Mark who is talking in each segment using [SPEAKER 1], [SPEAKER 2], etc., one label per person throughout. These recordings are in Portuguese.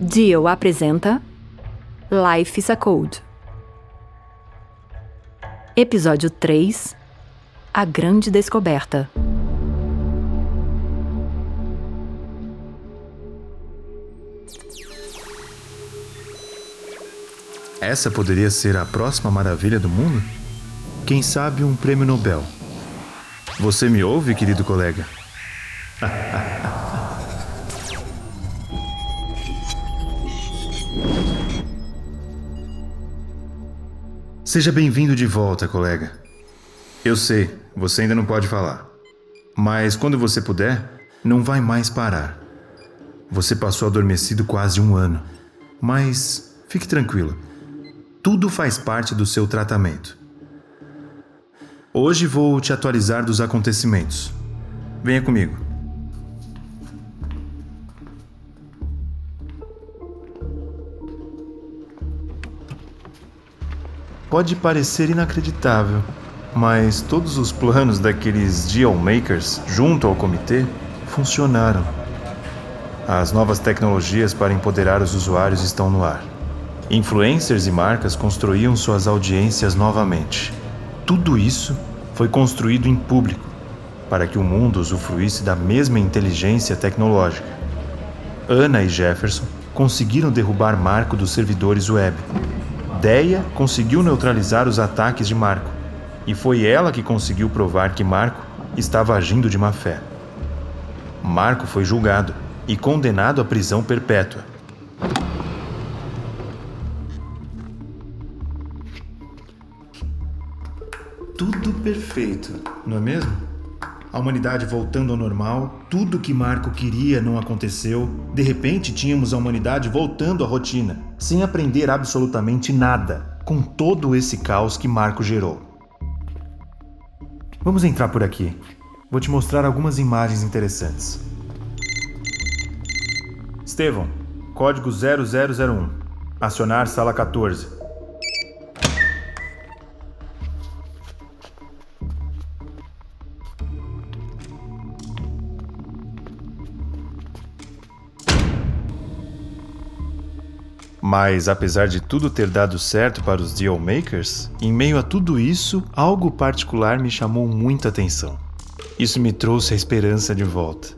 [SPEAKER 1] Dio apresenta Life is a Code. Episódio 3 A Grande Descoberta.
[SPEAKER 2] Essa poderia ser a próxima maravilha do mundo? Quem sabe um prêmio Nobel? Você me ouve, querido colega? Seja bem-vindo de volta, colega. Eu sei, você ainda não pode falar. Mas quando você puder, não vai mais parar. Você passou adormecido quase um ano. Mas fique tranquilo. Tudo faz parte do seu tratamento. Hoje vou te atualizar dos acontecimentos. Venha comigo. Pode parecer inacreditável, mas todos os planos daqueles dealmakers junto ao comitê funcionaram. As novas tecnologias para empoderar os usuários estão no ar. Influencers e marcas construíam suas audiências novamente. Tudo isso foi construído em público para que o mundo usufruísse da mesma inteligência tecnológica. Ana e Jefferson conseguiram derrubar Marco dos servidores web Deia conseguiu neutralizar os ataques de Marco, e foi ela que conseguiu provar que Marco estava agindo de má fé. Marco foi julgado e condenado à prisão perpétua. Tudo perfeito, não é mesmo? A humanidade voltando ao normal, tudo que Marco queria não aconteceu. De repente, tínhamos a humanidade voltando à rotina, sem aprender absolutamente nada, com todo esse caos que Marco gerou. Vamos entrar por aqui. Vou te mostrar algumas imagens interessantes. Estevão, código 0001. Acionar sala 14. Mas apesar de tudo ter dado certo para os dealmakers, em meio a tudo isso, algo particular me chamou muita atenção. Isso me trouxe a esperança de volta.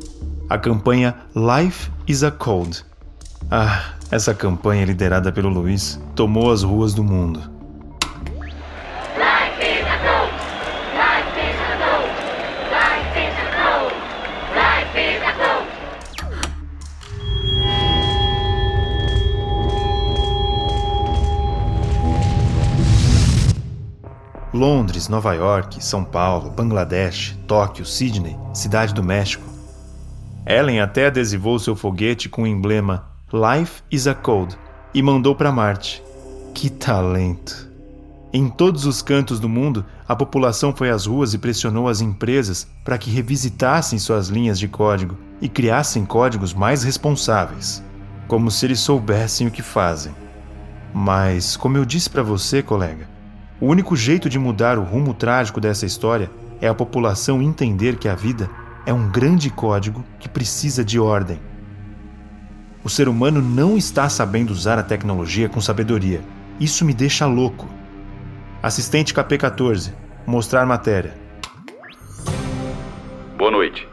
[SPEAKER 2] A campanha Life is a Code. Ah, essa campanha liderada pelo Luiz tomou as ruas do mundo. Londres, Nova York, São Paulo, Bangladesh, Tóquio, Sydney, Cidade do México. Ellen até adesivou seu foguete com o emblema Life is a Code e mandou para Marte. Que talento! Em todos os cantos do mundo, a população foi às ruas e pressionou as empresas para que revisitassem suas linhas de código e criassem códigos mais responsáveis, como se eles soubessem o que fazem. Mas, como eu disse para você, colega, o único jeito de mudar o rumo trágico dessa história é a população entender que a vida é um grande código que precisa de ordem. O ser humano não está sabendo usar a tecnologia com sabedoria. Isso me deixa louco. Assistente KP14, mostrar matéria.
[SPEAKER 3] Boa noite.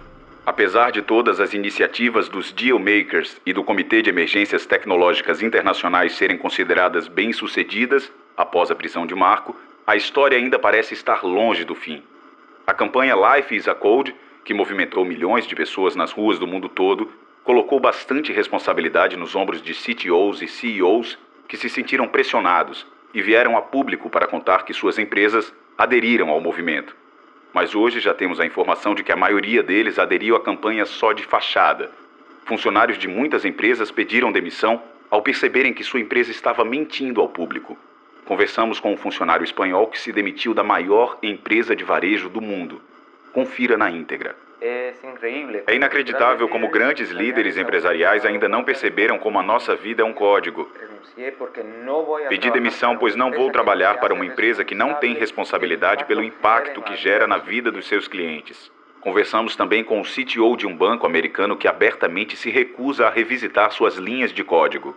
[SPEAKER 3] Apesar de todas as iniciativas dos dealmakers e do Comitê de Emergências Tecnológicas Internacionais serem consideradas bem-sucedidas, após a prisão de Marco, a história ainda parece estar longe do fim. A campanha Life is a Code, que movimentou milhões de pessoas nas ruas do mundo todo, colocou bastante responsabilidade nos ombros de CTOs e CEOs que se sentiram pressionados e vieram a público para contar que suas empresas aderiram ao movimento. Mas hoje já temos a informação de que a maioria deles aderiu à campanha só de fachada. Funcionários de muitas empresas pediram demissão ao perceberem que sua empresa estava mentindo ao público. Conversamos com um funcionário espanhol que se demitiu da maior empresa de varejo do mundo. Confira na íntegra. É inacreditável como grandes líderes empresariais ainda não perceberam como a nossa vida é um código. Pedi demissão, pois não vou trabalhar para uma empresa que não tem responsabilidade pelo impacto que gera na vida dos seus clientes. Conversamos também com o CTO de um banco americano que abertamente se recusa a revisitar suas linhas de código.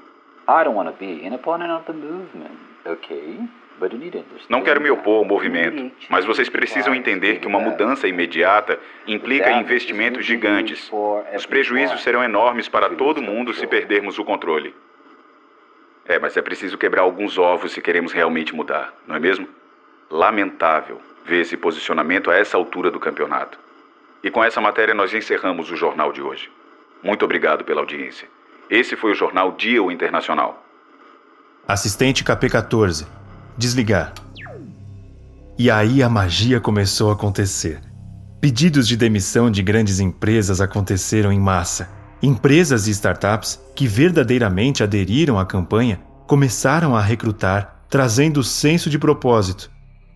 [SPEAKER 3] Não quero me opor ao movimento, mas vocês precisam entender que uma mudança imediata implica investimentos gigantes. Os prejuízos serão enormes para todo mundo se perdermos o controle. É, mas é preciso quebrar alguns ovos se queremos realmente mudar, não é mesmo? Lamentável ver esse posicionamento a essa altura do campeonato. E com essa matéria nós encerramos o jornal de hoje. Muito obrigado pela audiência. Esse foi o jornal Dia Internacional.
[SPEAKER 2] Assistente KP14. Desligar. E aí a magia começou a acontecer. Pedidos de demissão de grandes empresas aconteceram em massa. Empresas e startups que verdadeiramente aderiram à campanha começaram a recrutar, trazendo senso de propósito.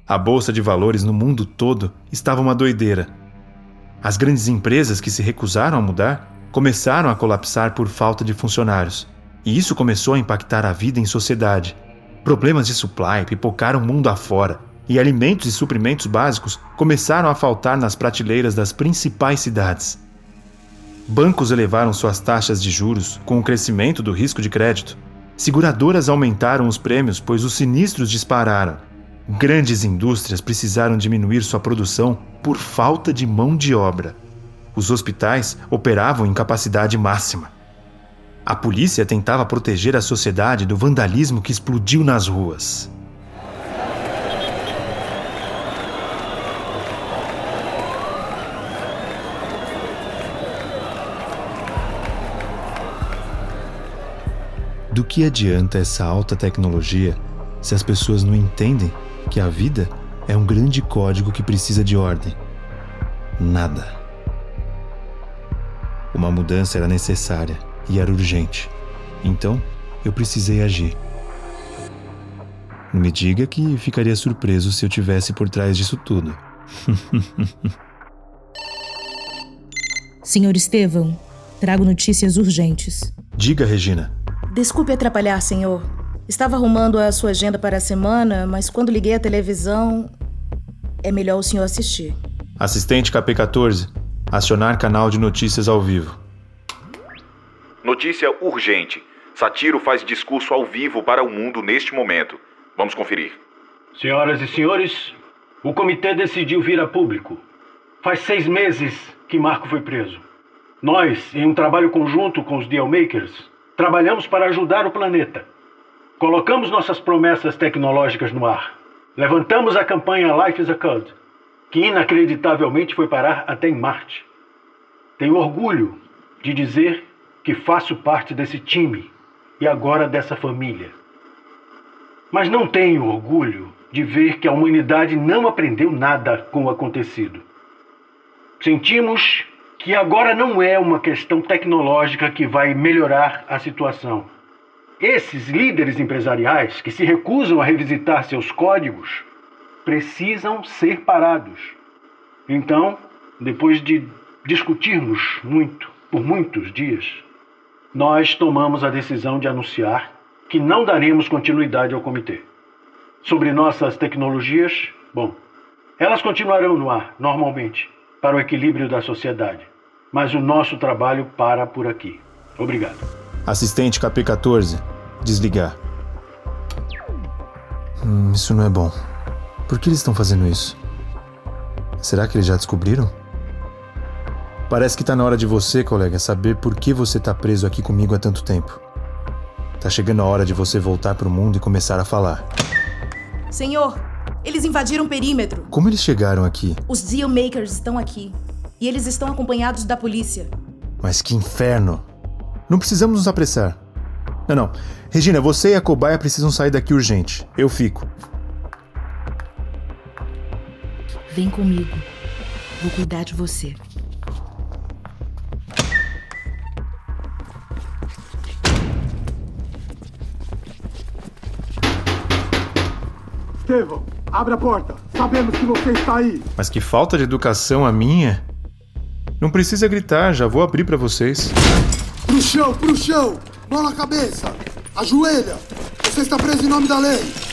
[SPEAKER 2] A bolsa de valores no mundo todo estava uma doideira. As grandes empresas que se recusaram a mudar começaram a colapsar por falta de funcionários. E isso começou a impactar a vida em sociedade. Problemas de supply pipocaram mundo afora, e alimentos e suprimentos básicos começaram a faltar nas prateleiras das principais cidades. Bancos elevaram suas taxas de juros com o crescimento do risco de crédito. Seguradoras aumentaram os prêmios, pois os sinistros dispararam. Grandes indústrias precisaram diminuir sua produção por falta de mão de obra. Os hospitais operavam em capacidade máxima. A polícia tentava proteger a sociedade do vandalismo que explodiu nas ruas. Do que adianta essa alta tecnologia se as pessoas não entendem que a vida é um grande código que precisa de ordem. Nada. Uma mudança era necessária e era urgente. Então, eu precisei agir. Não me diga que ficaria surpreso se eu tivesse por trás disso tudo.
[SPEAKER 4] Senhor Estevão, trago notícias urgentes.
[SPEAKER 2] Diga, Regina.
[SPEAKER 4] Desculpe atrapalhar, senhor. Estava arrumando a sua agenda para a semana, mas quando liguei a televisão, é melhor o senhor assistir.
[SPEAKER 2] Assistente KP14, acionar canal de notícias ao vivo.
[SPEAKER 3] Notícia urgente. Satiro faz discurso ao vivo para o mundo neste momento. Vamos conferir.
[SPEAKER 5] Senhoras e senhores, o comitê decidiu vir a público. Faz seis meses que Marco foi preso. Nós, em um trabalho conjunto com os Dealmakers, trabalhamos para ajudar o planeta. Colocamos nossas promessas tecnológicas no ar. Levantamos a campanha Life is a Code, que inacreditavelmente foi parar até em Marte. Tenho orgulho de dizer que faço parte desse time e agora dessa família. Mas não tenho orgulho de ver que a humanidade não aprendeu nada com o acontecido. Sentimos que agora não é uma questão tecnológica que vai melhorar a situação esses líderes empresariais que se recusam a revisitar seus códigos precisam ser parados. Então, depois de discutirmos muito, por muitos dias, nós tomamos a decisão de anunciar que não daremos continuidade ao comitê. Sobre nossas tecnologias, bom, elas continuarão no ar, normalmente, para o equilíbrio da sociedade. Mas o nosso trabalho para por aqui. Obrigado.
[SPEAKER 2] Assistente KP14, desligar. Hum, isso não é bom. Por que eles estão fazendo isso? Será que eles já descobriram? Parece que tá na hora de você, colega, saber por que você tá preso aqui comigo há tanto tempo. Tá chegando a hora de você voltar pro mundo e começar a falar.
[SPEAKER 4] Senhor, eles invadiram o perímetro.
[SPEAKER 2] Como eles chegaram aqui?
[SPEAKER 4] Os Dealmakers estão aqui. E eles estão acompanhados da polícia.
[SPEAKER 2] Mas que inferno! Não precisamos nos apressar. Não, não. Regina, você e a cobaia precisam sair daqui urgente. Eu fico.
[SPEAKER 4] Vem comigo. Vou cuidar de você.
[SPEAKER 6] Estevão, abre a porta. Sabemos que você está aí.
[SPEAKER 2] Mas que falta de educação a minha. Não precisa gritar, já vou abrir para vocês.
[SPEAKER 6] Pro chão, pro chão! Mão na cabeça! Ajoelha! Você está preso em nome da lei!